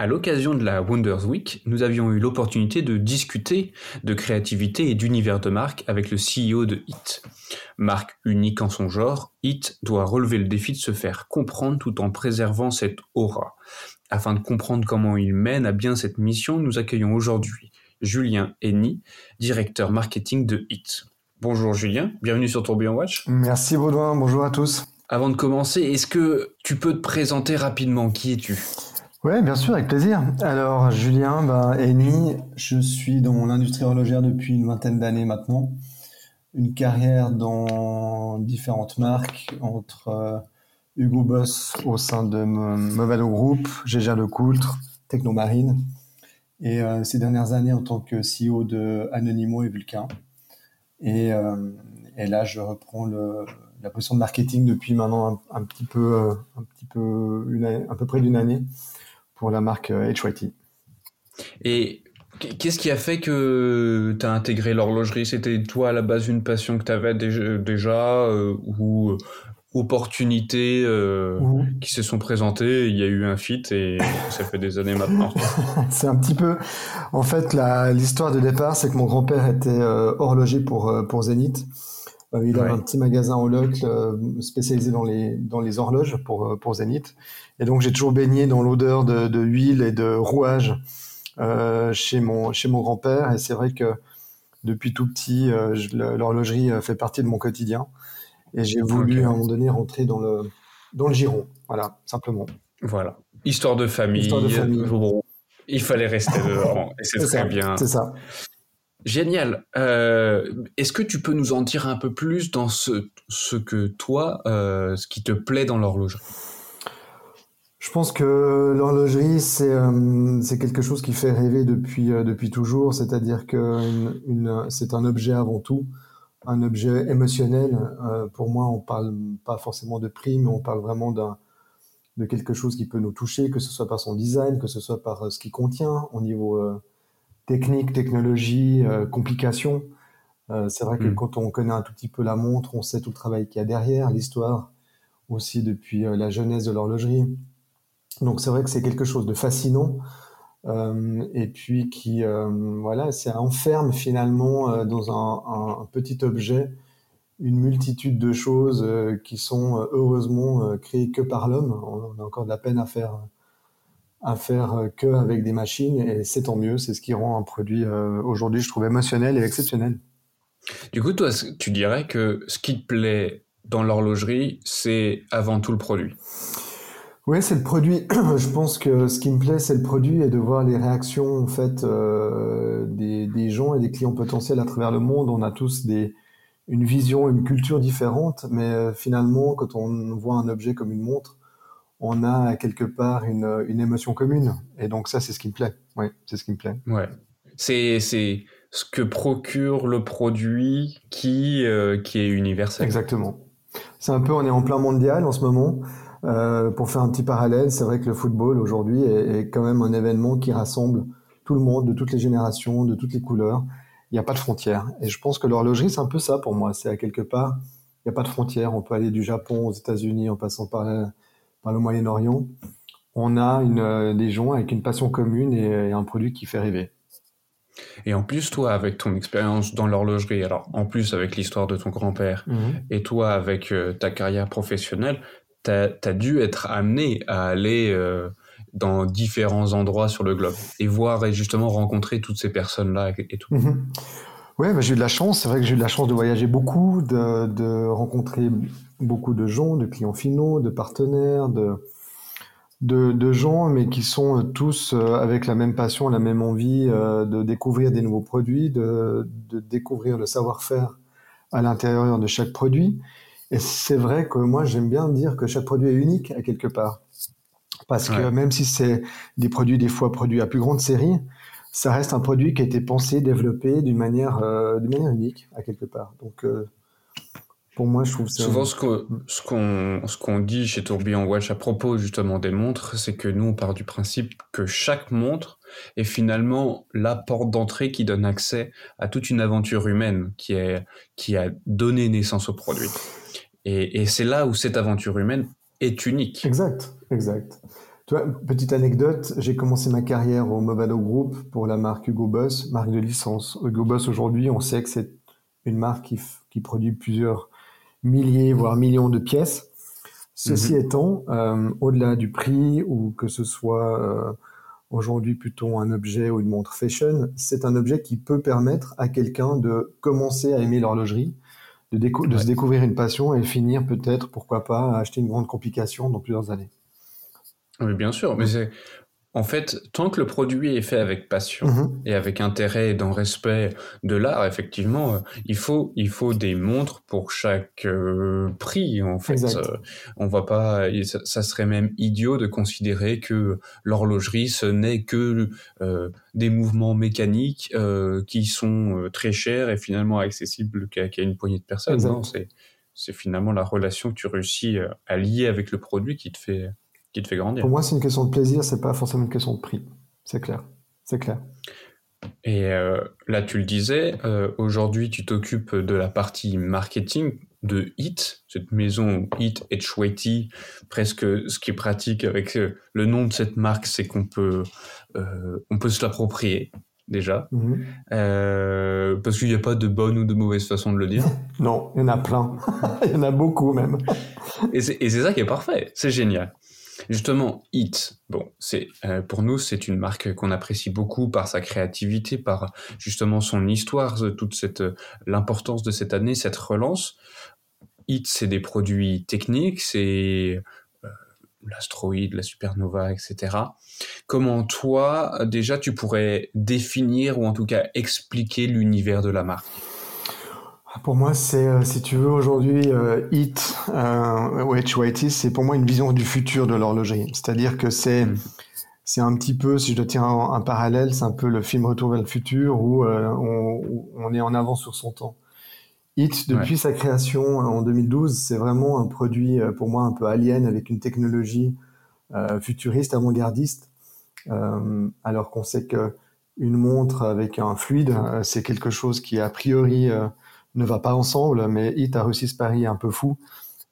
À l'occasion de la Wonders Week, nous avions eu l'opportunité de discuter de créativité et d'univers de marque avec le CEO de HIT. Marque unique en son genre, HIT doit relever le défi de se faire comprendre tout en préservant cette aura. Afin de comprendre comment il mène à bien cette mission, nous accueillons aujourd'hui Julien Henny, directeur marketing de HIT. Bonjour Julien, bienvenue sur Tourbillon Watch. Merci Baudouin, bonjour à tous. Avant de commencer, est-ce que tu peux te présenter rapidement? Qui es-tu? Oui, bien sûr, avec plaisir. Alors, Julien bah, Eni, je suis dans l'industrie horlogère depuis une vingtaine d'années maintenant. Une carrière dans différentes marques, entre euh, Hugo Boss au sein de Movado Group, Gégère Le Coultre, Technomarine, et euh, ces dernières années en tant que CEO de Anonymo et Vulcain. Et, euh, et là, je reprends la position de marketing depuis maintenant un, petit peu, un petit peu, à peu près d'une année pour la marque HYT. Euh, Et qu'est-ce qui a fait que tu as intégré l'horlogerie? C'était toi à la base une passion que tu avais déjà, euh, ou euh, opportunités qui se sont présentées, il y a eu un fit et ça fait des années maintenant. c'est un petit peu, en fait, l'histoire de départ, c'est que mon grand-père était horloger pour pour Zénith. Il avait un petit magasin au Locle spécialisé dans les dans les horloges pour pour Zénith. Et donc j'ai toujours baigné dans l'odeur de, de, huile et de rouage euh, chez mon chez mon grand-père. Et c'est vrai que depuis tout petit, euh, l'horlogerie euh, fait partie de mon quotidien. Et j'ai voulu à un moment donné rentrer dans le dans le giron. Voilà, simplement. Voilà. Histoire de famille. Histoire de famille. il fallait rester dedans. et c'est très bien. C'est ça. Génial. Euh, Est-ce que tu peux nous en dire un peu plus dans ce, que toi, euh, ce qui te plaît dans l'horlogerie? Je pense que l'horlogerie, c'est euh, c'est quelque chose qui fait rêver depuis, toujours, c'est-à-dire que c'est un objet avant tout, un objet émotionnel. Pour moi, on parle pas forcément de prix, mais on parle vraiment de quelque chose qui peut nous toucher, que ce soit par son design, que ce soit par ce qu'il contient au niveau technique, technologie, complications. c'est vrai que mm. quand on connaît un tout petit peu la montre, on sait tout le travail qu'il y a derrière, l'histoire aussi depuis la jeunesse de l'horlogerie. Donc c'est vrai que c'est quelque chose de fascinant euh, et puis qui euh, voilà, ça enferme finalement euh, dans un, un, petit objet une multitude de choses euh, qui sont heureusement créées que par l'homme. On a encore de la peine à faire à faire que avec des machines et c'est tant mieux. C'est ce qui rend un produit aujourd'hui, je trouve émotionnel et exceptionnel. Du coup, toi, tu dirais que ce qui te plaît dans l'horlogerie, c'est avant tout le produit? Oui, c'est le produit. Je pense que ce qui me plaît, c'est le produit et de voir les réactions en fait euh, des, des, gens et des clients potentiels à travers le monde. On a tous des, une vision, une culture différente, mais euh, finalement, quand on voit un objet comme une montre, on a quelque part une, une émotion commune. Et donc ça, c'est ce qui me plaît. Oui, c'est ce qui me plaît. Ouais. C'est c'est ce que procure le produit qui euh, qui est universel. Exactement. C'est un peu, on est en plein mondial en ce moment. Euh, pour faire un petit parallèle, c'est vrai que le football aujourd'hui est, est, quand même un événement qui rassemble tout le monde, de toutes les générations, de toutes les couleurs. Il n'y a pas de frontières. Et je pense que l'horlogerie, c'est un peu ça pour moi. C'est à quelque part, il n'y a pas de frontières. On peut aller du Japon aux États-Unis en passant par, par le Moyen-Orient. On a une, euh, des gens avec une passion commune et, et un produit qui fait rêver. Et en plus, toi, avec ton expérience dans l'horlogerie, alors en plus avec l'histoire de ton grand-père, mmh. et toi avec euh, ta carrière professionnelle, tu as, dû être amené à aller euh, dans différents endroits sur le globe et voir et justement rencontrer toutes ces personnes-là et, tout. Mhm. Oui, bah, j'ai eu de la chance. C'est vrai que j'ai eu de la chance de voyager beaucoup, de, de, rencontrer beaucoup de gens, de clients finaux, de partenaires, de, de, de gens, mais qui sont tous euh, avec la même passion, la même envie euh, de découvrir des nouveaux produits, de, de découvrir le savoir-faire à l'intérieur de chaque produit et c'est vrai que moi, j'aime bien dire que chaque produit est unique à quelque part. Parce que même si c'est des produits des fois produits à plus grande série, ça reste un produit qui a été pensé, développé d'une manière, euh, d'une manière unique à quelque part. Donc, euh, pour moi, je trouve ça. Souvent, ce qu'on, ce qu'on, dit chez Tourbillon Watch à propos justement des montres, c'est que nous, on part du principe que chaque montre est finalement la porte d'entrée qui donne accès à toute une aventure humaine qui, est, qui a donné naissance au produit. Et, et c'est là où cette aventure humaine est unique. Exact, exact. Toi, petite anecdote, j'ai commencé ma carrière au Movado Group pour la marque Hugo Boss, marque de licence. Hugo Boss aujourd'hui, on sait que c'est une marque qui, qui, produit plusieurs milliers, voire millions de pièces. Ceci mhm. étant, euh, au-delà du prix ou que ce soit euh, aujourd'hui plutôt un objet ou une montre fashion, c'est un objet qui peut permettre à quelqu'un de commencer à aimer l'horlogerie, de, de se découvrir une passion et finir peut-être, pourquoi pas, à acheter une grande complication dans plusieurs années. Oui, bien sûr, mais c'est en fait, tant que le produit est fait avec passion mmh et avec intérêt et dans respect de l'art, effectivement, euh, il faut il faut des montres pour chaque euh, prix. En fait, euh, on va pas. Ça, serait même idiot de considérer que l'horlogerie ce n'est que des mouvements mécaniques qui sont très chers et finalement accessibles qu'à une poignée de personnes. C'est finalement la relation que tu réussis à lier avec le produit qui te fait qui te fait grandir. Pour moi, c'est une question de plaisir, c'est pas forcément une question de prix. C'est clair. C'est clair. Et euh, là, tu le disais, euh, aujourd'hui, tu t'occupes de la partie marketing de HIT, cette maison HIT et presque ce qui est pratique avec euh, le nom de cette marque, c'est qu'on peut, on peut se l'approprier déjà, mhm. parce qu'il n'y a pas de bonne ou de mauvaise façon de le dire. non, il y en a plein, il y en a beaucoup même. et c'est ça qui est parfait, c'est génial. Justement, Hit, bon, c'est euh, pour nous c'est une marque qu'on apprécie beaucoup par sa créativité, par justement son histoire, toute cette l'importance de cette année, cette relance. Hit, c'est des produits techniques, c'est euh, l'astroïde, la supernova, etc. Comment toi, déjà, tu pourrais définir ou en tout cas expliquer l'univers de la marque? Pour moi, c'est, euh, si tu veux, aujourd'hui, euh, HIT, euh, ou HYT, c'est pour moi une vision du futur de l'horlogerie. C'est-à-dire que c'est, mm. c'est un petit peu, si je dois tirer un, parallèle, c'est un peu le film Retour vers le futur où, euh, on, on, est en avance sur son temps. HIT, depuis sa création en 2012, c'est vraiment un produit, pour moi, un peu alien avec une technologie futuriste, avant-gardiste. alors qu'on sait que une montre avec un fluide, c'est quelque chose qui, a priori, ne va pas ensemble, mais Hit a réussi ce pari un peu fou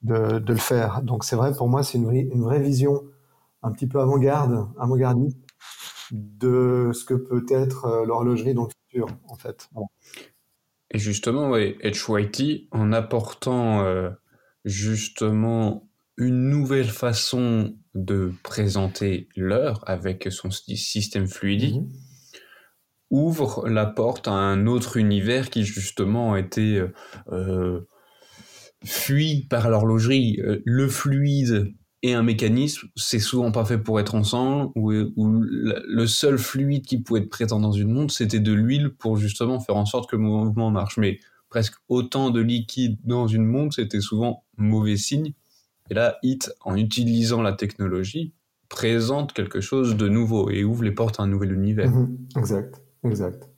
de, le faire. Donc c'est vrai, pour moi, c'est une, une, vraie vision un petit peu avant-garde, avant-gardiste de ce que peut être euh, l'horlogerie dans le futur, en fait. Et justement, ouais, HYT, en apportant euh, justement une nouvelle façon de présenter l'heure avec son système fluidique, mhm ouvre la porte à un autre univers qui justement été euh, euh, fui par l'horlogerie. Euh, le fluide et un mécanisme, c'est souvent pas fait pour être ensemble, où, le seul fluide qui pouvait être présent dans une montre, c'était de l'huile pour justement faire en sorte que le mouvement marche. Mais presque autant de liquide dans une montre, c'était souvent mauvais signe. Et là, HIT, en utilisant la technologie, présente quelque chose de nouveau et ouvre les portes à un nouvel univers. Mhm. exact. Exact.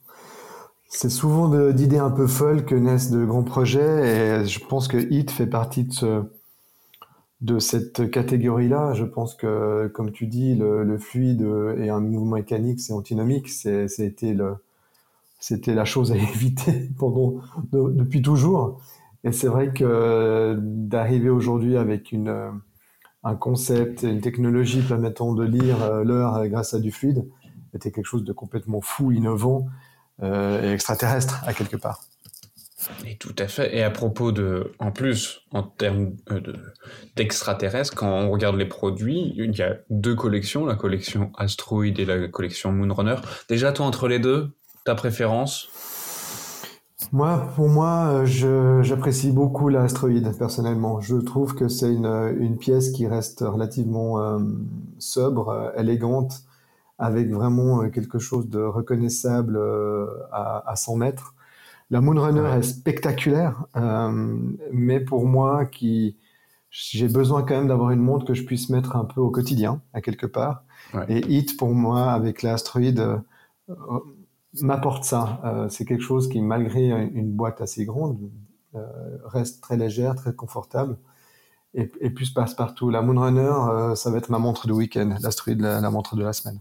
C'est souvent d'idées un peu folles que naissent de grands projets et je pense que HIT fait partie de, cette catégorie-là. Je pense que, comme tu dis, le, fluide et un mouvement mécanique, c'est antinomique. C'était la chose à éviter pendant, depuis toujours. Et c'est vrai que d'arriver aujourd'hui avec une, un concept, une technologie permettant de lire l'heure grâce à du fluide, était quelque chose de complètement fou, innovant euh, et extraterrestre à quelque part. Et tout à fait. Et à propos de, en plus, en termes euh, d'extraterrestres, quand on regarde les produits, il y a deux collections, la collection Asteroid et la collection Moonrunner. Déjà, toi, entre les deux, ta préférence? Moi, pour moi, j'apprécie beaucoup l'astéroïde personnellement. Je trouve que c'est une, une, pièce qui reste relativement euh, sobre, élégante, avec vraiment euh, quelque chose de reconnaissable euh, à, à 100 mètres. La Moonrunner est spectaculaire, euh, mais pour moi, qui j'ai besoin quand même d'avoir une montre que je puisse mettre un peu au quotidien, à quelque part. Et Hit, pour moi, avec l'astéroïde, euh, m'apporte ça. Euh, c'est quelque chose qui, malgré une boîte assez grande, reste très légère, très confortable. Et, et puis passe partout. La Moonrunner, ça va être ma montre de week-end. L'astéroïde, la, la montre de la semaine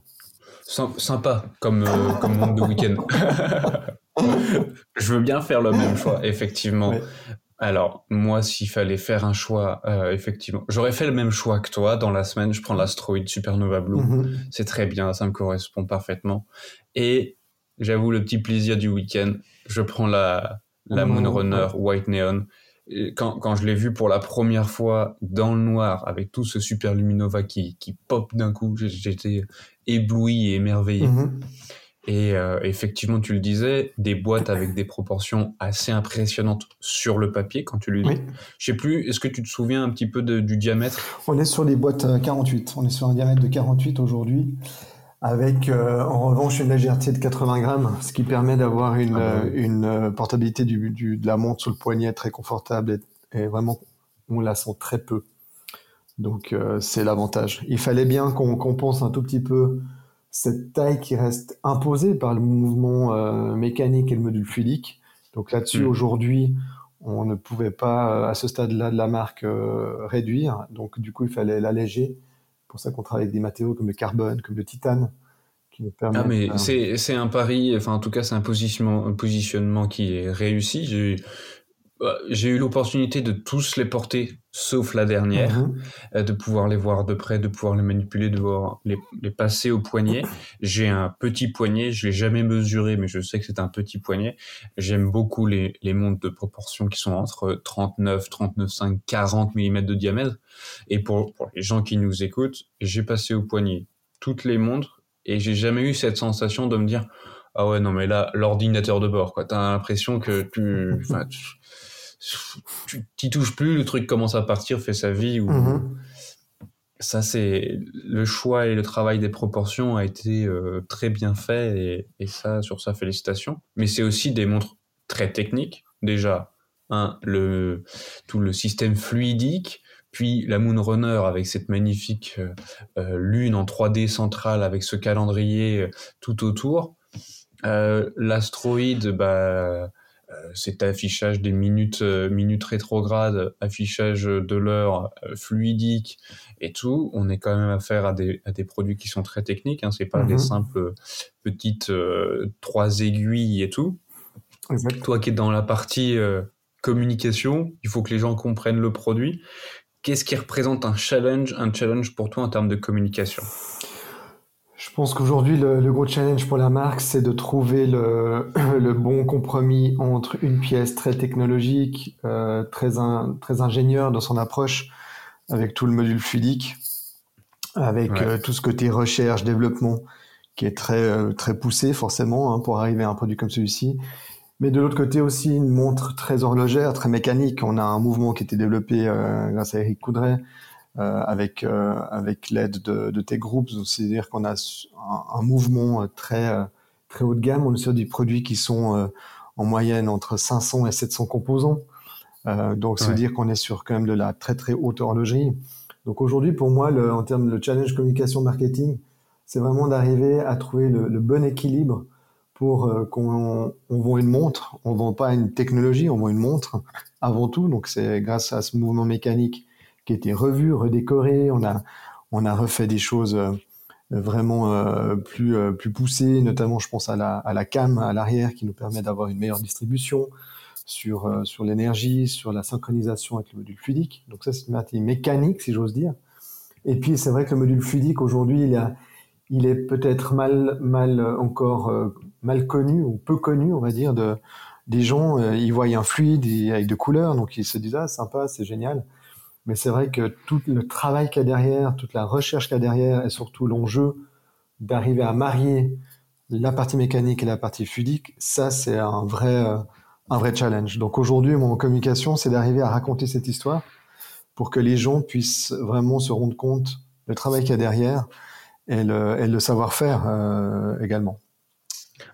sympa comme, euh, comme monde de week-end. je veux bien faire le même choix, effectivement. Alors, moi, s'il fallait faire un choix, euh, effectivement, j'aurais fait le même choix que toi. Dans la semaine, je prends l'Asteroid Supernova Blue. Mhm. C'est très bien, ça me correspond parfaitement. Et j'avoue, le petit plaisir du week-end, je prends la, la Moonrunner White Neon. Quand, quand je l'ai vu pour la première fois dans le noir, avec tout ce super luminova qui, qui pop d'un coup, j'étais ébloui et émerveillé. Mhm. Et euh, effectivement, tu le disais, des boîtes avec des proportions assez impressionnantes sur le papier quand tu le lis. Je sais plus, est-ce que tu te souviens un petit peu du diamètre? On est sur les boîtes 48. Euh, On est sur un diamètre de 48 aujourd'hui, avec euh, en revanche une légèreté de 80 grammes, ce qui permet d'avoir une, ah une portabilité du, de la montre sur le poignet très confortable et, vraiment on la sent très peu. Donc c'est l'avantage. Il fallait bien qu'on compense un tout petit peu cette taille qui reste imposée par le mouvement euh, mécanique et le module fluidique. Donc là-dessus, mm. aujourd'hui, on ne pouvait pas, euh, à ce stade-là de la marque, euh, réduire. Donc du coup, il fallait l'alléger. Pour ça qu'on travaille avec des matériaux comme le carbone, comme le titane, qui nous permettent... Ah mais c'est un pari, enfin en tout cas c'est un positionnement, un positionnement qui est réussi. J'ai bah, j'ai eu l'opportunité de tous les porter, sauf la dernière, mhm. euh, de pouvoir les voir de près, de pouvoir les manipuler, de pouvoir les, les passer au poignet. J'ai un petit poignet, je l'ai jamais mesuré, mais je sais que c'est un petit poignet. J'aime beaucoup les, les montres de proportion qui sont entre 39, 39,5, 40 mm de diamètre. Et pour, pour les gens qui nous écoutent, j'ai passé au poignet toutes les montres et j'ai jamais eu cette sensation de me dire ah ouais non mais là l'ordinateur de bord quoi t'as l'impression que tu, tu tu t'y touches plus, le truc commence à partir, fait sa vie. Ou... Mhm. Ça, c'est le choix et le travail des proportions a été euh, très bien fait et, ça, sur ça, félicitations. Mais c'est aussi des montres très techniques. Déjà, le, tout le système fluidique, puis la Moonrunner avec cette magnifique euh, euh, lune en 3D centrale avec ce calendrier tout autour. L'astroïde, bah, euh, cet affichage des minutes, euh, minutes rétrogrades, affichage de l'heure euh, fluidique et tout, on est quand même affaire à des, à des produits qui sont très techniques. Hein, c'est pas des mhm. simples petites trois aiguilles et tout. Toi qui es dans la partie communication, il faut que les gens comprennent le produit. Qu'est-ce qui représente un challenge, un challenge pour toi en termes de communication? Je pense qu'aujourd'hui, le, gros challenge pour la marque, c'est de trouver le, le, bon compromis entre une pièce très technologique, euh, très, très ingénieure dans son approche, avec tout le module fluidique, avec euh, tout ce côté recherche, développement, qui est très, euh, très poussé forcément hein, pour arriver à un produit comme celui-ci. Mais de l'autre côté aussi, une montre très horlogère, très mécanique. On a un mouvement qui a été développé grâce à Eric Coudray, avec euh, avec l'aide de, de tes groupes. C'est-à-dire qu'on a un, mouvement euh, très très haut de gamme. On est sur des produits qui sont en moyenne entre 500 et 700 composants. Euh, donc, c'est dire qu'on est sur quand même de la très très haute horlogerie. Donc aujourd'hui, pour moi, le, en termes de challenge communication marketing, c'est vraiment d'arriver à trouver le, le, bon équilibre pour qu'on on vend une montre. On vend pas une technologie, on vend une montre avant tout. Donc c'est grâce à ce mouvement mécanique qui a été revu, redécoré. On a, on a refait des choses euh, vraiment euh, plus, euh, plus poussées, notamment je pense à la, à la cam à l'arrière qui nous permet d'avoir une meilleure distribution sur, sur l'énergie, sur la synchronisation avec le module fluidique. Donc ça, c'est une partie mécanique, si j'ose dire. Et puis, c'est vrai que le module fluidique, aujourd'hui, il, il est peut-être mal, mal encore mal connu ou peu connu, on va dire, de, des gens. ils voient un fluide avec de couleurs, donc ils se disent, ah, sympa, c'est génial. Mais c'est vrai que tout le travail qu'il y a derrière, toute la recherche qu'il y a derrière, et surtout l'enjeu d'arriver à marier la partie mécanique et la partie fluidique, ça c'est un vrai, euh, un vrai challenge. Donc aujourd'hui, mon communication, c'est d'arriver à raconter cette histoire pour que les gens puissent vraiment se rendre compte du travail qu'il y a derrière et le, et le savoir-faire euh, également.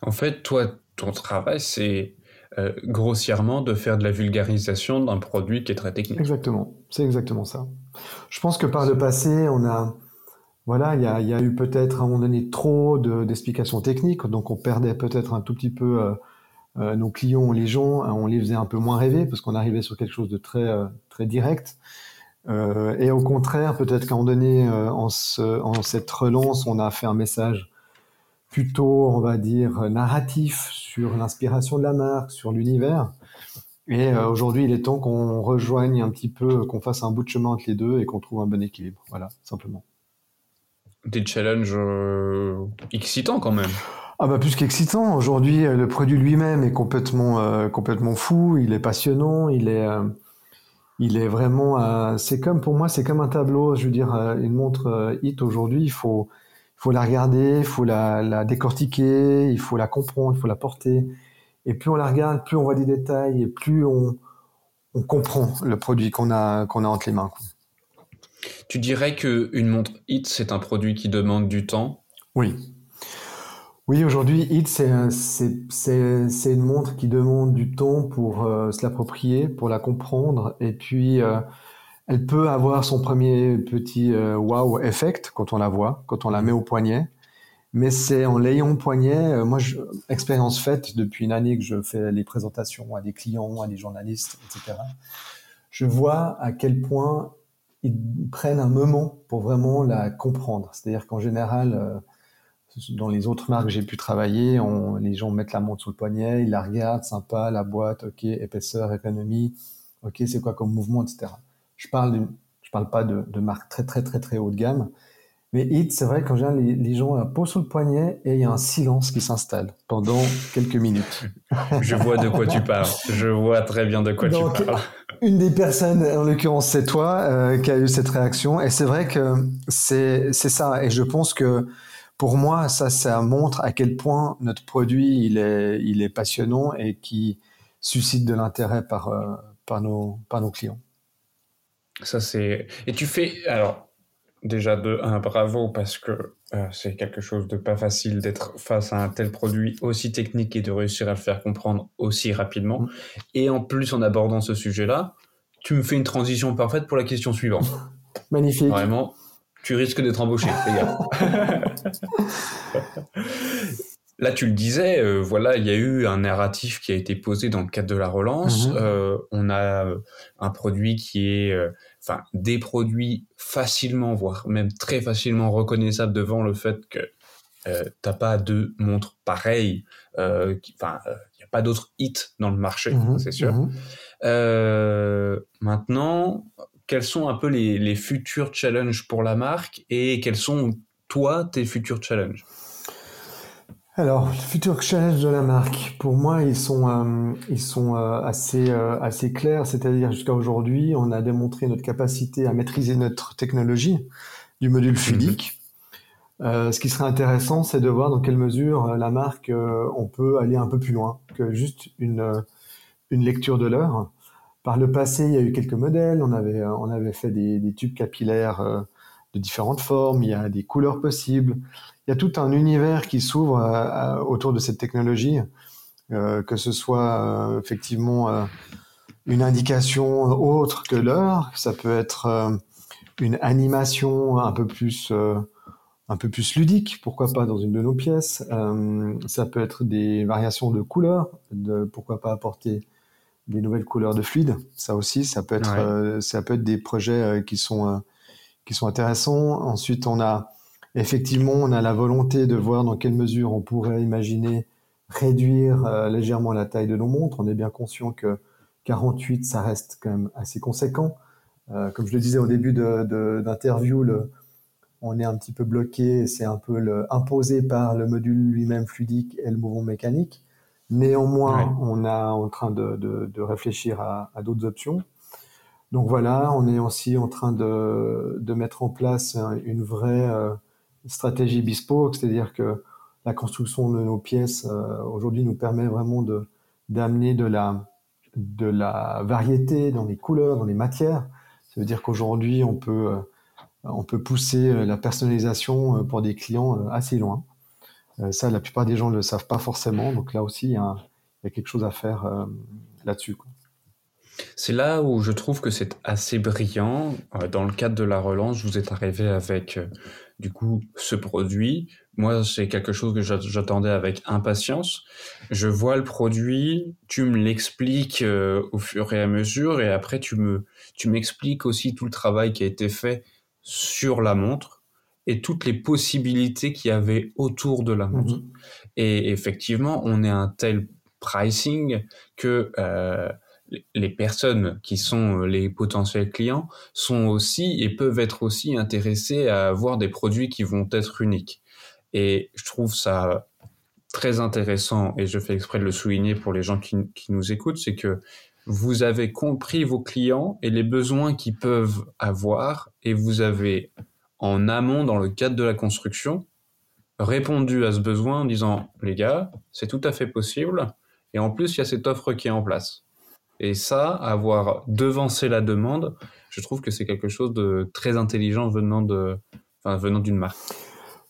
En fait, toi, ton travail, c'est euh, grossièrement de faire de la vulgarisation d'un produit qui est très technique. Exactement, c'est exactement ça. Je pense que par le passé, on a, voilà, il y a, eu peut-être à un moment donné trop d'explications techniques, donc on perdait peut-être un tout petit peu euh, euh, nos clients, les gens, on les faisait un peu moins rêver parce qu'on arrivait sur quelque chose de très très direct. et au contraire, peut-être qu'à un moment donné, en cette relance, on a fait un message plutôt, on va dire, narratif sur l'inspiration de la marque, sur l'univers. Et euh, aujourd'hui, il est temps qu'on rejoigne un petit peu, qu'on fasse un bout de chemin entre les deux et qu'on trouve un bon équilibre. Voilà, simplement. Des challenges euh, excitants quand même. Ah bah plus qu'excitant. Aujourd'hui, le produit lui-même est complètement complètement fou. Il est passionnant. Il est il est vraiment. c'est comme pour moi, c'est comme un tableau. Je veux dire, une montre hit aujourd'hui, il faut faut la regarder, il faut la, décortiquer, il faut la comprendre, il faut la porter. Et plus on la regarde, plus on voit des détails et plus on, comprend le produit qu'on a, qu'on a entre les mains. Tu dirais qu'une montre HIT, c'est un produit qui demande du temps? Oui. Oui, aujourd'hui, HIT, c'est une montre qui demande du temps pour euh, se l'approprier, pour la comprendre et puis euh, elle peut avoir son premier petit euh, wow effect quand on la voit, quand on la met au poignet. Mais c'est en l'ayant au poignet, euh, moi, expérience faite depuis une année que je fais les présentations à des clients, à des journalistes, etc. Je vois à quel point ils prennent un moment pour vraiment la comprendre. C'est-à-dire qu'en général, euh, dans les autres marques que j'ai pu travailler, les gens mettent la montre sous le poignet, ils la regardent, sympa, la boîte, ok, épaisseur, économie, ok, c'est quoi comme mouvement, etc. Je parle, je parle pas de, de marques très très très très haut de gamme, mais Hit, c'est vrai qu'en général, les, les gens posent sous le poignet et il y a un silence qui s'installe pendant quelques minutes. Je vois de quoi tu parles. Je vois très bien de quoi tu parles. Une des personnes, en l'occurrence c'est toi, euh, qui a eu cette réaction. Et c'est vrai que c'est ça. Et je pense que pour moi, ça, ça montre à quel point notre produit, il est, il est passionnant et qui suscite de l'intérêt par, euh, par, nos, par nos clients. Ça, c'est. Et tu fais. Alors, déjà, de un, bravo, parce que euh, c'est quelque chose de pas facile d'être face à un tel produit aussi technique et de réussir à le faire comprendre aussi rapidement. Mm. Et en plus, en abordant ce sujet-là, tu me fais une transition parfaite pour la question suivante. Magnifique. Vraiment, tu risques d'être embauché, les gars. Là, tu le disais, euh, voilà, il y a eu un narratif qui a été posé dans le cadre de la relance. Mhm. Euh, on a euh, un produit qui est, enfin, des produits facilement, voire même très facilement reconnaissables devant le fait que t'as pas de montre pareille. Enfin, il n'y a pas d'autres hits dans le marché, mhm. c'est sûr. Mhm. maintenant, quels sont un peu les, les futurs challenges pour la marque et quels sont toi tes futurs challenges? Alors, le futur challenge de la marque, pour moi, ils sont, euh, ils sont euh, assez, euh, assez clairs. C'est-à-dire, jusqu'à aujourd'hui, on a démontré notre capacité à maîtriser notre technologie du module mhm. fluidique. ce qui serait intéressant, c'est de voir dans quelle mesure la marque, on peut aller un peu plus loin que juste une, une lecture de l'heure. Par le passé, il y a eu quelques modèles. On avait, on avait fait des, des tubes capillaires de différentes formes. Il y a des couleurs possibles il y a tout un univers qui s'ouvre euh, autour de cette technologie, euh, que ce soit euh, effectivement une indication autre que l'heure, ça peut être une animation un peu plus un peu plus ludique, pourquoi pas dans une de nos pièces. ça peut être des variations de couleurs, de pourquoi pas apporter des nouvelles couleurs de fluide. Ça aussi, ça peut être ça peut être des projets qui sont qui sont intéressants. Ensuite, on a Effectivement, on a la volonté de voir dans quelle mesure on pourrait imaginer réduire euh, légèrement la taille de nos montres. On est bien conscient que 48, ça reste quand même assez conséquent. Euh, comme je le disais au début d'interview, on est un petit peu bloqué, c'est un peu le, imposé par le module lui-même fluidique et le mouvement mécanique. Néanmoins, on est en train de, réfléchir à, d'autres options. Donc voilà, on est aussi en train de, mettre en place une vraie euh, stratégie bespoke, c'est-à-dire que la construction de nos pièces euh, aujourd'hui nous permet vraiment de d'amener de la de la variété dans les couleurs, dans les matières. Ça veut dire qu'aujourd'hui on peut euh, on peut pousser euh, la personnalisation pour des clients assez loin. ça, la plupart des gens ne le savent pas forcément, donc là aussi il y a, il y a quelque chose à faire là-dessus. C'est là où je trouve que c'est assez brillant. Dans le cadre de la relance, vous êtes arrivé avec du coup ce produit. Moi, c'est quelque chose que j'attendais avec impatience. Je vois le produit, tu me l'expliques euh, au fur et à mesure, et après tu me tu m'expliques aussi tout le travail qui a été fait sur la montre et toutes les possibilités qu'il y avait autour de la montre. Mhm. Et effectivement, on est un tel pricing que euh, les personnes qui sont euh, les potentiels clients sont aussi et peuvent être aussi intéressés à avoir des produits qui vont être uniques. Et je trouve ça très intéressant, et je fais exprès de le souligner pour les gens qui, qui nous écoutent, c'est que vous avez compris vos clients et les besoins qu'ils peuvent avoir, et vous avez, en amont, dans le cadre de la construction, répondu à ce besoin en disant, les gars, c'est tout à fait possible, et en plus, il y a cette offre qui est en place. Et ça, avoir devancé la demande, je trouve que c'est quelque chose de très intelligent venant de, venant d'une marque.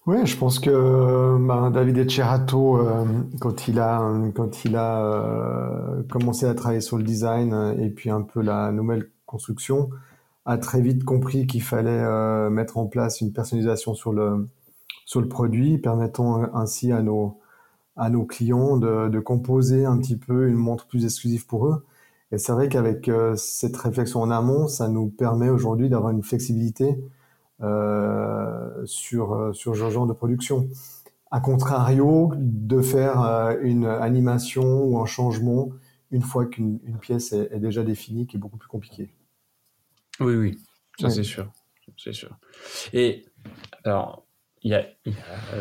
Oui, je pense que ben, David Echerato, euh, quand il a, quand il a euh, commencé à travailler sur le design et puis un peu la nouvelle construction, a très vite compris qu'il fallait euh, mettre en place une personnalisation sur le, sur le produit, permettant ainsi à nos, à nos clients de, de composer un petit peu une montre plus exclusive pour eux. Et c'est vrai qu'avec euh, cette réflexion en amont, ça nous permet aujourd'hui d'avoir une flexibilité euh, sur, euh, sur ce genre de production. A contrario, de faire une animation ou un changement une fois qu'une pièce est, déjà définie, qui est beaucoup plus compliqué. Oui, oui, ça c'est sûr. C'est sûr. Et alors, il y a,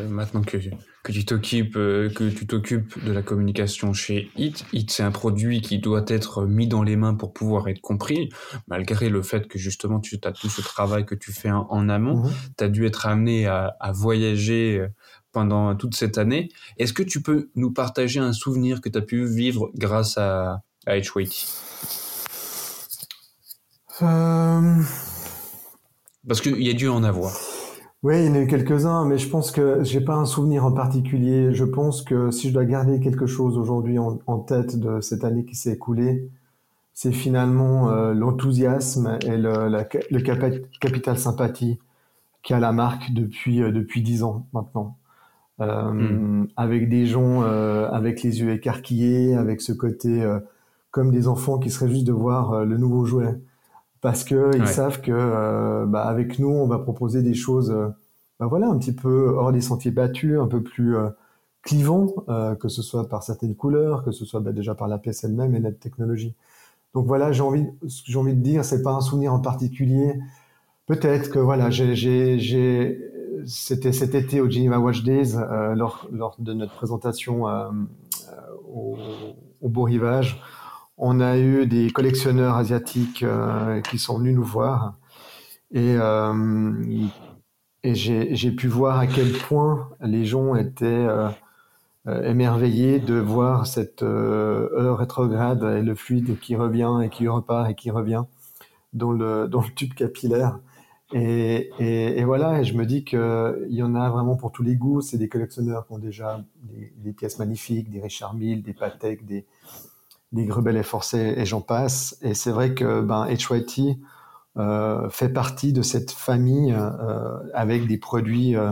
maintenant que que tu t'occupes euh, que tu t'occupes de la communication chez Hit. Hit c'est un produit qui doit être mis dans les mains pour pouvoir être compris, malgré le fait que justement tu as tout ce travail que tu fais en, amont. Mhm. Tu as dû être amené à, à, voyager euh, pendant toute cette année. Est-ce que tu peux nous partager un souvenir que tu as pu vivre grâce à, à HYT euh... Parce qu'il y a dû en avoir. Oui, il y en a eu quelques-uns, mais je pense que j'ai pas un souvenir en particulier. Je pense que si je dois garder quelque chose aujourd'hui en, tête de cette année qui s'est écoulée, c'est finalement euh, l'enthousiasme et le, la, le capital sympathie qu'a la marque depuis euh, depuis dix ans maintenant, euh, hmm. avec des gens avec les yeux écarquillés, avec ce côté comme des enfants qui seraient juste de voir le nouveau jouet parce que ils savent que euh, bah, avec nous, on va proposer des choses, euh, bah, voilà, un petit peu hors des sentiers battus, un peu plus euh, clivants, que ce soit par certaines couleurs, que ce soit bah, déjà par la pièce elle-même et notre technologie. Donc voilà, j'ai envie, ce que j'ai envie de dire, c'est pas un souvenir en particulier. Peut-être que voilà, j'ai, c'était cet été au Geneva Watch Days lors, lors, de notre présentation au, au Beau Rivage on a eu des collectionneurs asiatiques euh, qui sont venus nous voir et, euh, j'ai pu voir à quel point les gens étaient euh, émerveillés de voir cette heure rétrograde et le fluide qui revient et qui repart et qui revient dans le, tube capillaire. Et, et, voilà, et je me dis qu'il y en a vraiment pour tous les goûts. C'est des collectionneurs qui ont déjà des, des, pièces magnifiques, des Richard Mille, des Patek, des, des Grubel et Forcé et j'en passe. Et c'est vrai que ben, HYT euh, fait partie de cette famille euh, avec des produits euh,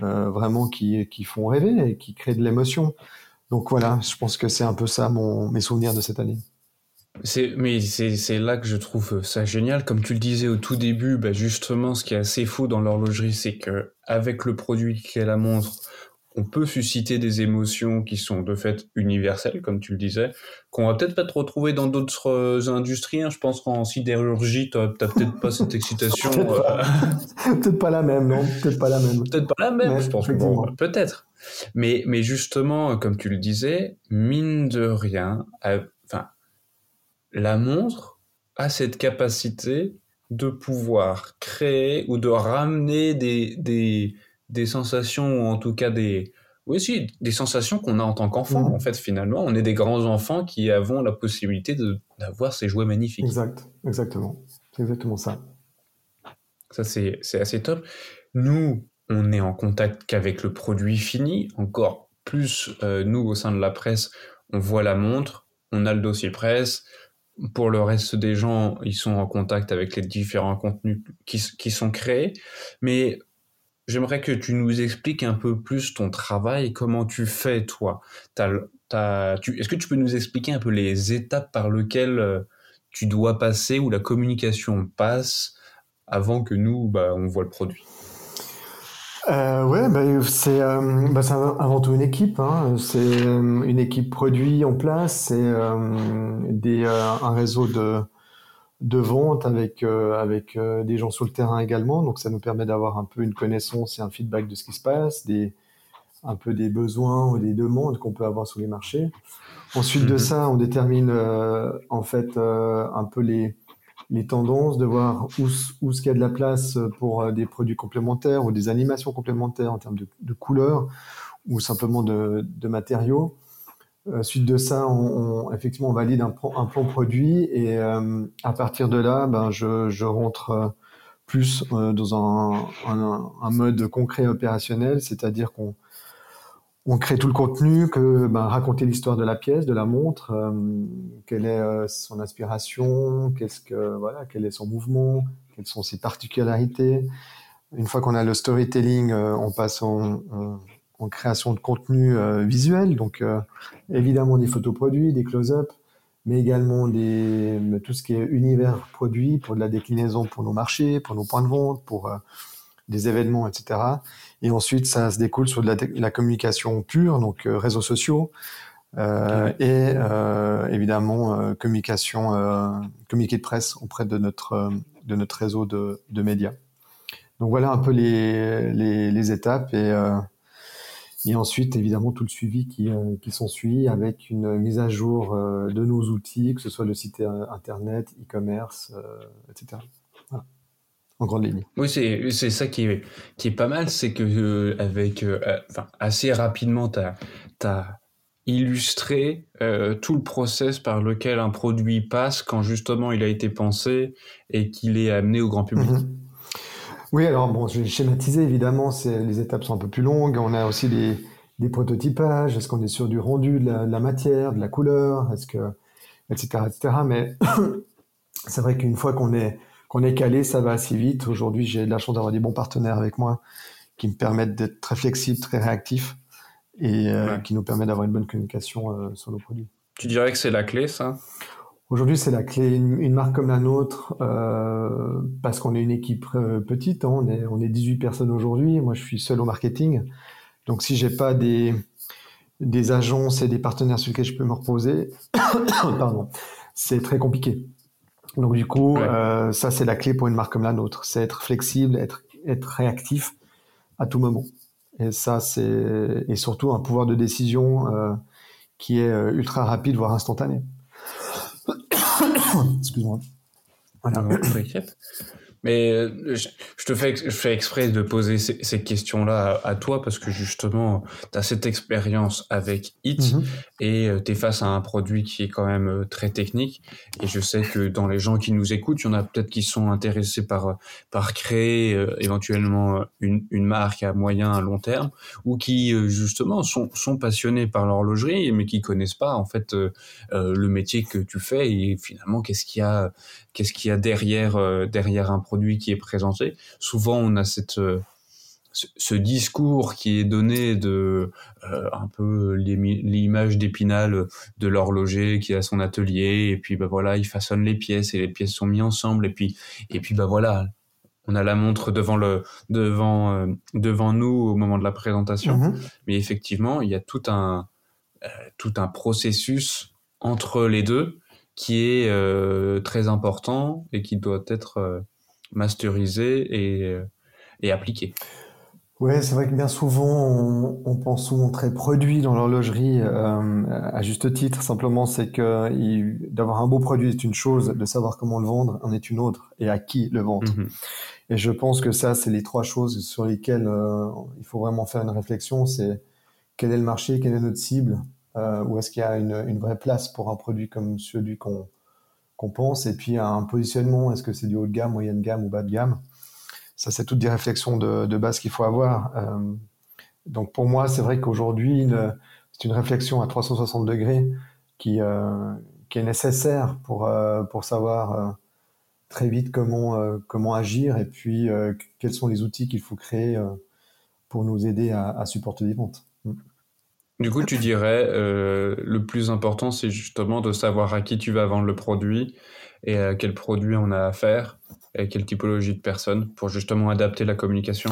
vraiment qui, qui font rêver et qui créent de l'émotion. Donc voilà, je pense que c'est un peu ça mon, mes souvenirs de cette année. Mais c'est, là que je trouve ça génial. Comme tu le disais au tout début, bah justement, ce qui est assez fou dans l'horlogerie, c'est que avec le produit qui est la montre, on peut susciter des émotions qui sont de fait universelles, comme tu le disais, qu'on va peut-être pas retrouver dans d'autres euh, industries. Hein. Je pense qu'en sidérurgie, tu n'as peut-être pas cette excitation. Euh. peut-être pas. la même, non Peut-être pas la même. Peut-être pas la même, je pense. peut-être. Mais, mais justement, comme tu le disais, mine de rien, enfin, la montre a cette capacité de pouvoir créer ou de ramener des, des, des sensations, ou en tout cas des, oui, si, des sensations qu'on a en tant qu'enfant. Mhm. En fait, finalement, on est des grands enfants qui avons la possibilité d'avoir ces jouets magnifiques. Exact, exactement. C'est exactement ça. Ça, c'est assez top. Nous, on est en contact qu'avec le produit fini. Encore plus, euh, nous, au sein de la presse, on voit la montre, on a le dossier presse. Pour le reste des gens, ils sont en contact avec les différents contenus qui, qui sont créés. Mais J'aimerais que tu nous expliques un peu plus ton travail, comment tu fais toi. Est-ce que tu peux nous expliquer un peu les étapes par lesquelles euh, tu dois passer ou la communication passe avant que nous, bah, on voit le produit? Euh, ouais, bah, c'est euh, bah, avant tout une équipe. Hein. C'est euh, une équipe produit en place. C'est un réseau de, de vente avec, avec des gens sur le terrain également. Donc ça nous permet d'avoir un peu une connaissance et un feedback de ce qui se passe, des, un peu des besoins ou des demandes qu'on peut avoir sur les marchés. Ensuite de Mhm. ça, on détermine en fait un peu les les tendances, de voir où, où ce qu'il y a de la place pour euh, des produits complémentaires ou des animations complémentaires en termes de, de couleurs ou simplement de, de matériaux. Euh, suite de ça, on, effectivement, on valide un, plan- produit et euh, à partir de là, ben, je, rentre euh, plus dans un, mode concret opérationnel, c'est-à-dire qu'on on crée tout le contenu, que ben, raconter l'histoire de la pièce, de la montre, quelle est son inspiration, qu'est-ce que voilà, quel est son mouvement, quelles sont ses particularités. Une fois qu'on a le storytelling, on passe en- en création de contenu euh, visuel, donc euh, évidemment des photos produits, des close-up, mais également des, tout ce qui est univers produit pour de la déclinaison pour nos marchés, pour nos points de vente, pour euh, des événements, etc. Et ensuite, ça se découle sur de la, la communication pure, donc euh, réseaux sociaux, euh, Ouais. et euh, évidemment euh, communication, euh, communiqué de presse auprès de notre, euh, de notre réseau de, de médias. Donc voilà un peu les, les, les étapes et, euh, et ensuite évidemment tout le suivi qui, euh, qui s'ensuit avec une mise à jour euh, de nos outils, que ce soit le site euh, internet, e-commerce, euh, etc. Voilà, en grande ligne. Oui, c'est c'est ça qui est qui est pas mal, c'est que avec enfin assez rapidement t'as t'as illustré euh, tout le process par lequel un produit passe quand justement il a été pensé et qu'il est amené au grand public. Mhm. Oui, alors bon, je vais schématiser, évidemment, c'est, les étapes sont un peu plus longues. On a aussi des, des prototypages. Est-ce qu'on est sur du rendu de la, de la matière, de la couleur, est-ce que, etc., etc. Mais c'est vrai qu'une fois qu'on est, qu'on est calé, ça va assez vite. Aujourd'hui, j'ai la chance d'avoir des bons partenaires avec moi qui me permettent d'être très flexible, très réactif et euh, Ouais. qui nous permet d'avoir une bonne communication euh, sur nos produits. Tu dirais que c'est la clé, ça? Aujourd'hui, c'est la clé. Une, une marque comme la nôtre, euh, parce qu'on est une équipe euh, petite, hein, on est, on est 18 personnes aujourd'hui. Moi, je suis seul au marketing. Donc, si j'ai pas des, des agences et des partenaires sur lesquels je peux me reposer, pardon, c'est très compliqué. Donc, du coup, Ouais. euh, ça, c'est la clé pour une marque comme la nôtre. C'est être flexible, être, être réactif à tout moment. Et ça, c'est, et surtout un pouvoir de décision euh, qui est euh, ultra rapide, voire instantané. Excuse-moi. Voilà. Mais euh, je, je te fais, je fais exprès de poser ces, ces questions-là à, à toi parce que justement, tu as cette expérience avec Hit Mhm. et tu es face à un produit qui est quand même euh, très technique. Et je sais que dans les gens qui nous écoutent, il y en a peut-être qui sont intéressés par, euh, par créer euh, éventuellement euh, une, une marque à moyen, à long terme ou qui euh, justement sont, sont passionnés par l'horlogerie mais qui connaissent pas en fait euh, euh, le métier que tu fais et finalement qu'est-ce qu'il y a qu'est-ce qu'il y a derrière euh, derrière un produit qui est présenté. Souvent, on a cette euh, ce, discours qui est donné de euh, un peu l'image d'Épinal de l'horloger qui a son atelier et puis bah voilà il façonne les pièces et les pièces sont mises ensemble et puis et puis bah voilà on a la montre devant le devant euh, devant nous au moment de la présentation Mhm. mais effectivement il y a tout un euh, tout un processus entre les deux qui est très important et qui doit être masterisé et, euh, et appliqué. Ouais, c'est vrai que bien souvent, on, on pense souvent très produit dans l'horlogerie, euh, à juste titre. Simplement, c'est que d'avoir un beau produit est une chose, de savoir comment le vendre en est une autre, et à qui le vendre. Mhm. Et je pense que ça, c'est les trois choses sur lesquelles euh, il faut vraiment faire une réflexion. C'est quel est le marché, quelle est notre cible, euh, où est-ce qu'il y a une, une vraie place pour un produit comme celui qu'on qu'on pense, et puis un positionnement, est-ce que c'est du haut de gamme, moyenne gamme ou bas de gamme? Ça, c'est toutes des réflexions de, de base qu'il faut avoir. Euh, donc pour moi, c'est vrai qu'aujourd'hui, c'est une réflexion à 360 degrés qui, euh, qui est nécessaire pour, euh, pour savoir euh, très vite comment, euh, comment agir et puis quels sont les outils qu'il faut créer pour nous aider à, à supporter des ventes. Du coup, tu dirais euh, le plus important, c'est justement de savoir à qui tu vas vendre le produit et à quel produit on a affaire et quelle typologie de personnes pour justement adapter la communication.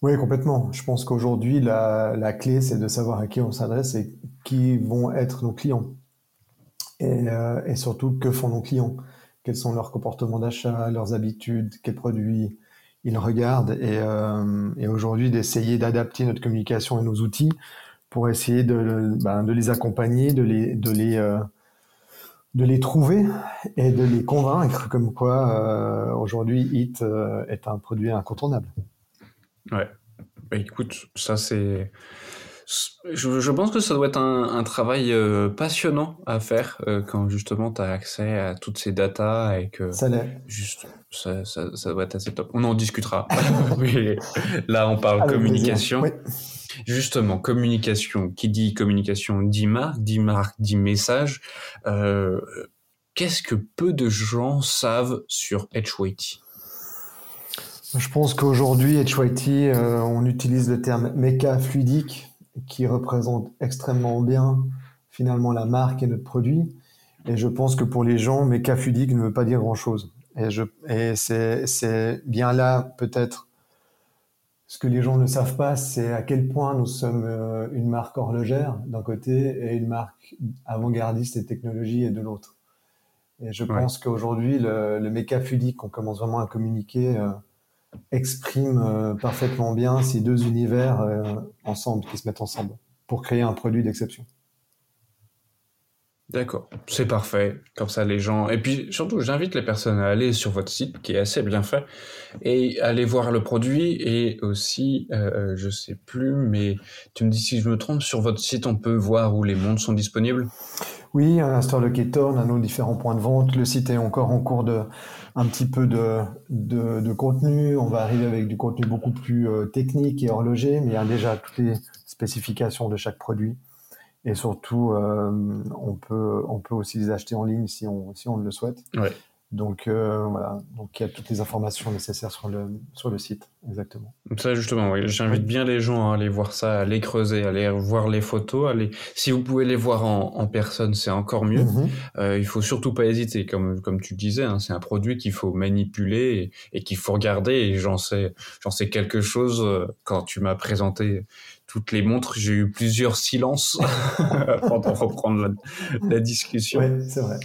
Oui, complètement. Je pense qu'aujourd'hui, la, la clé, c'est de savoir à qui on s'adresse et qui vont être nos clients. Et, euh, surtout, que font nos clients? Quels sont leurs comportements d'achat, leurs habitudes, quels produits ils regardent? Et, euh, et aujourd'hui d'essayer d'adapter notre communication et nos outils pour essayer de, ben, de les accompagner, de les, de les, euh, de les trouver et de les convaincre comme quoi euh, aujourd'hui Hit euh, est un produit incontournable. Ouais. Bah, écoute, ça c'est. Je, je pense que ça doit être un, un travail euh, passionnant à faire euh, quand justement tu as accès à toutes ces datas et que Ça juste ça, ça, ça doit être assez top. On en discutera. Là, on parle Avec plaisir. communication. Oui. Justement, communication. Qui dit communication dit marque, dit marque dit message. Euh, Qu'est-ce que peu de gens savent sur Edgeweighty Je pense qu'aujourd'hui, HYT, euh, on utilise le terme méca fluidique qui représente extrêmement bien finalement la marque et notre produit. Et je pense que pour les gens, méca fluidique ne veut pas dire grand-chose. Et, et c'est bien là peut-être ce que les gens ne savent pas, c'est à quel point nous sommes euh, une marque horlogère d'un côté et une marque avant-gardiste et technologie et de l'autre. Et je Ouais. pense qu'aujourd'hui, le, le méca fluidique qu'on commence vraiment à communiquer euh, exprime euh, parfaitement bien ces deux univers euh, ensemble, qui se mettent ensemble pour créer un produit d'exception. D'accord, c'est parfait. Comme ça, les gens. Et puis surtout, j'invite les personnes à aller sur votre site, qui est assez bien fait, et aller voir le produit. Et aussi, euh, je sais plus, mais tu me dis si je me trompe, sur votre site, on peut voir où les montres sont disponibles? Oui, à l'instar Locator, on a nos différents points de vente. Le site est encore en cours de un petit peu de, de, de contenu. On va arriver avec du contenu beaucoup plus euh, technique et horloger, mais il y a déjà toutes les spécifications de chaque produit. Et surtout, euh, on, peut, on peut aussi les acheter en ligne si on, si on le souhaite. Donc euh, voilà, donc il y a toutes les informations nécessaires sur le, sur le site, exactement. Ça, justement, oui, j'invite bien les gens à aller voir ça, à aller creuser, à aller voir les photos. Aller... Si vous pouvez les voir en, en personne, c'est encore mieux. Mhm. Euh, il faut surtout pas hésiter, comme comme tu disais, hein, c'est un produit qu'il faut manipuler et, et qu'il faut regarder. Et j'en sais j'en sais quelque chose euh, quand tu m'as présenté toutes les montres. J'ai eu plusieurs silences de reprendre la, la discussion. Oui, c'est vrai.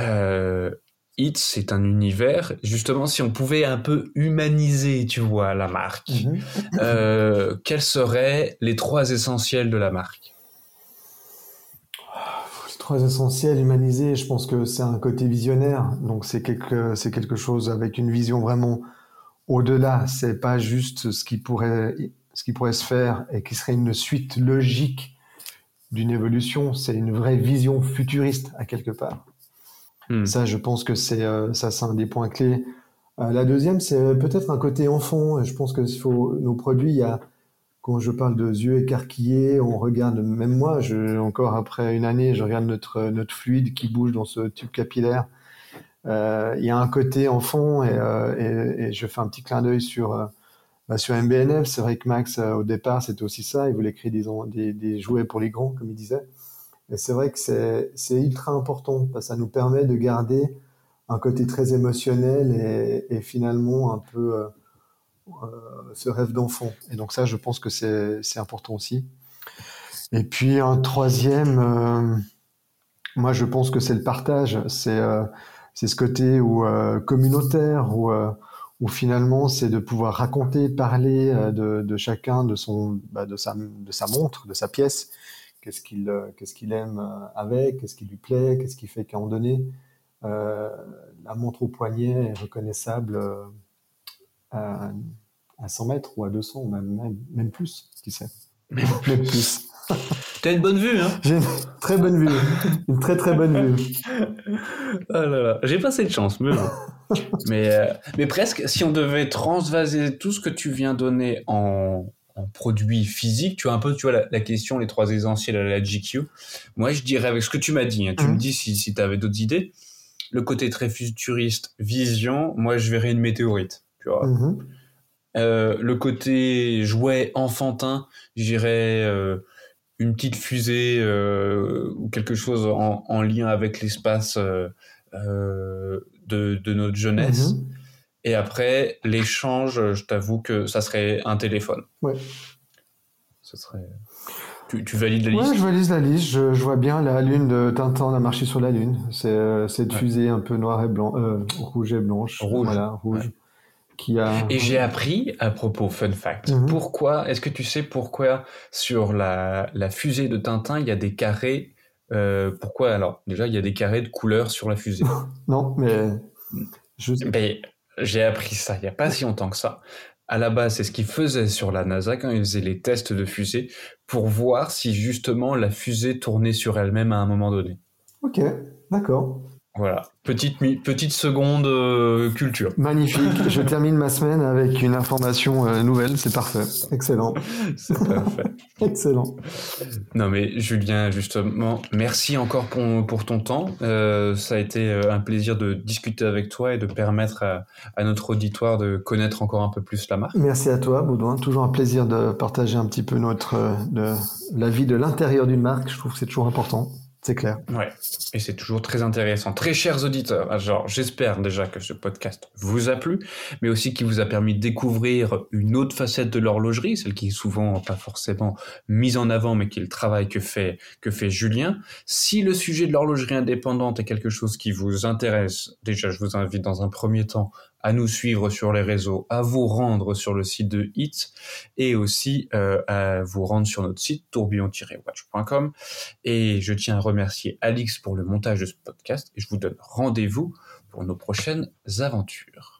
Euh, It, c'est un univers. Justement, si on pouvait un peu humaniser, tu vois, la marque, Mhm. euh, quels seraient les trois essentiels de la marque? Les trois essentiels humanisés, je pense que c'est un côté visionnaire. Donc c'est quelque, c'est quelque chose avec une vision vraiment au-delà. C'est pas juste ce qui pourrait, ce qui pourrait se faire et qui serait une suite logique d'une évolution. C'est une vraie vision futuriste à quelque part. Hmm. Ça, je pense que c'est euh, ça, un des points clés. Euh, la deuxième, c'est peut-être un côté enfant. Je pense que nos produits, quand je parle de yeux écarquillés, on regarde, même moi, encore après une année, je regarde notre, notre fluide qui bouge dans ce tube capillaire. Euh, il y a un côté enfant et, euh, et, je fais un petit clin d'œil sur, euh, bah, sur MBNF. C'est vrai que Max, euh, au départ, c'était aussi ça. Il voulait créer des, des jouets pour les grands, comme il disait. Et c'est vrai que c'est ultra important parce que ça nous permet de garder un côté très émotionnel et, finalement un peu euh, euh, ce rêve d'enfant. Et donc ça, je pense que c'est important aussi. Et puis un troisième, euh, moi je pense que c'est le partage. C'est ce côté où, communautaire où, où finalement c'est de pouvoir raconter, parler de, de chacun de son bah, de sa de sa montre, de sa pièce. Qu'est-ce qu'il euh, qu'est-ce qu'il aime euh, avec, qu'est-ce qui lui plaît, qu'est-ce qui fait qu'à un moment donné, euh, la montre au poignet est reconnaissable euh, à, à 100 mètres ou à 200 ou même, même, même plus, qui sait. Même plus. T'as une bonne vue, hein J'ai une très bonne vue, une très très bonne vue. Ah là là, j'ai pas cette chance, mais bon. mais, euh, mais presque, si on devait transvaser tout ce que tu viens donner en, en produits physiques, tu as un peu, tu vois, la, la question, les trois essentiels à la GQ. Moi, je dirais avec ce que tu m'as dit, hein, tu me Mhm. dis si, si tu avais d'autres idées. Le côté très futuriste, vision, moi, je verrais une météorite, tu vois. Mhm. Euh, le côté jouet enfantin, j'irais euh, une petite fusée euh, ou quelque chose en, en lien avec l'espace euh, de, de notre jeunesse. Mhm. Et après, l'échange, je t'avoue que ça serait un téléphone. Ouais. Ce serait. Tu, tu valides la liste Ouais, je valide la liste. Je, je vois bien la lune de Tintin, a marché sur la lune. C'est euh, cette Ouais. fusée un peu noire et blanc, euh, rouge et blanche. Rouge. Voilà, rouge. Ouais. Qui a. Et j'ai appris, à propos, fun fact, Mhm. pourquoi, est-ce que tu sais pourquoi sur la, la fusée de Tintin, il y a des carrés, euh, pourquoi alors Déjà, il y a des carrés de couleur sur la fusée? Non, mais. Je... Ben, j'ai appris ça il n'y a pas si longtemps que ça. À la base, c'est ce qu'ils faisaient sur la NASA quand ils faisaient les tests de fusée pour voir si justement la fusée tournait sur elle-même à un moment donné. Ok, d'accord. Voilà, petite, petite seconde euh, culture. Magnifique. je termine ma semaine avec une information euh, nouvelle. C'est parfait. Excellent. C'est parfait. Excellent. Non mais Julien, justement, merci encore pour, pour ton temps. Euh, ça a été euh, un plaisir de discuter avec toi et de permettre à, à notre auditoire de connaître encore un peu plus la marque. Merci à toi, Baudouin. Toujours un plaisir de partager un petit peu notre, euh, de, la vie de l'intérieur d'une marque. Je trouve que c'est toujours important. C'est clair. Ouais, et c'est toujours très intéressant. Très chers auditeurs, genre, j'espère déjà que ce podcast vous a plu, mais aussi qu'il vous a permis de découvrir une autre facette de l'horlogerie, celle qui est souvent pas forcément mise en avant, mais qui est le travail que fait, que fait Julien. Si le sujet de l'horlogerie indépendante est quelque chose qui vous intéresse, déjà, je vous invite dans un premier temps à nous suivre sur les réseaux, à vous rendre sur le site de HIT et aussi euh, à vous rendre sur notre site tourbillon-watch.com. Et je tiens à remercier Alix pour le montage de ce podcast et je vous donne rendez-vous pour nos prochaines aventures.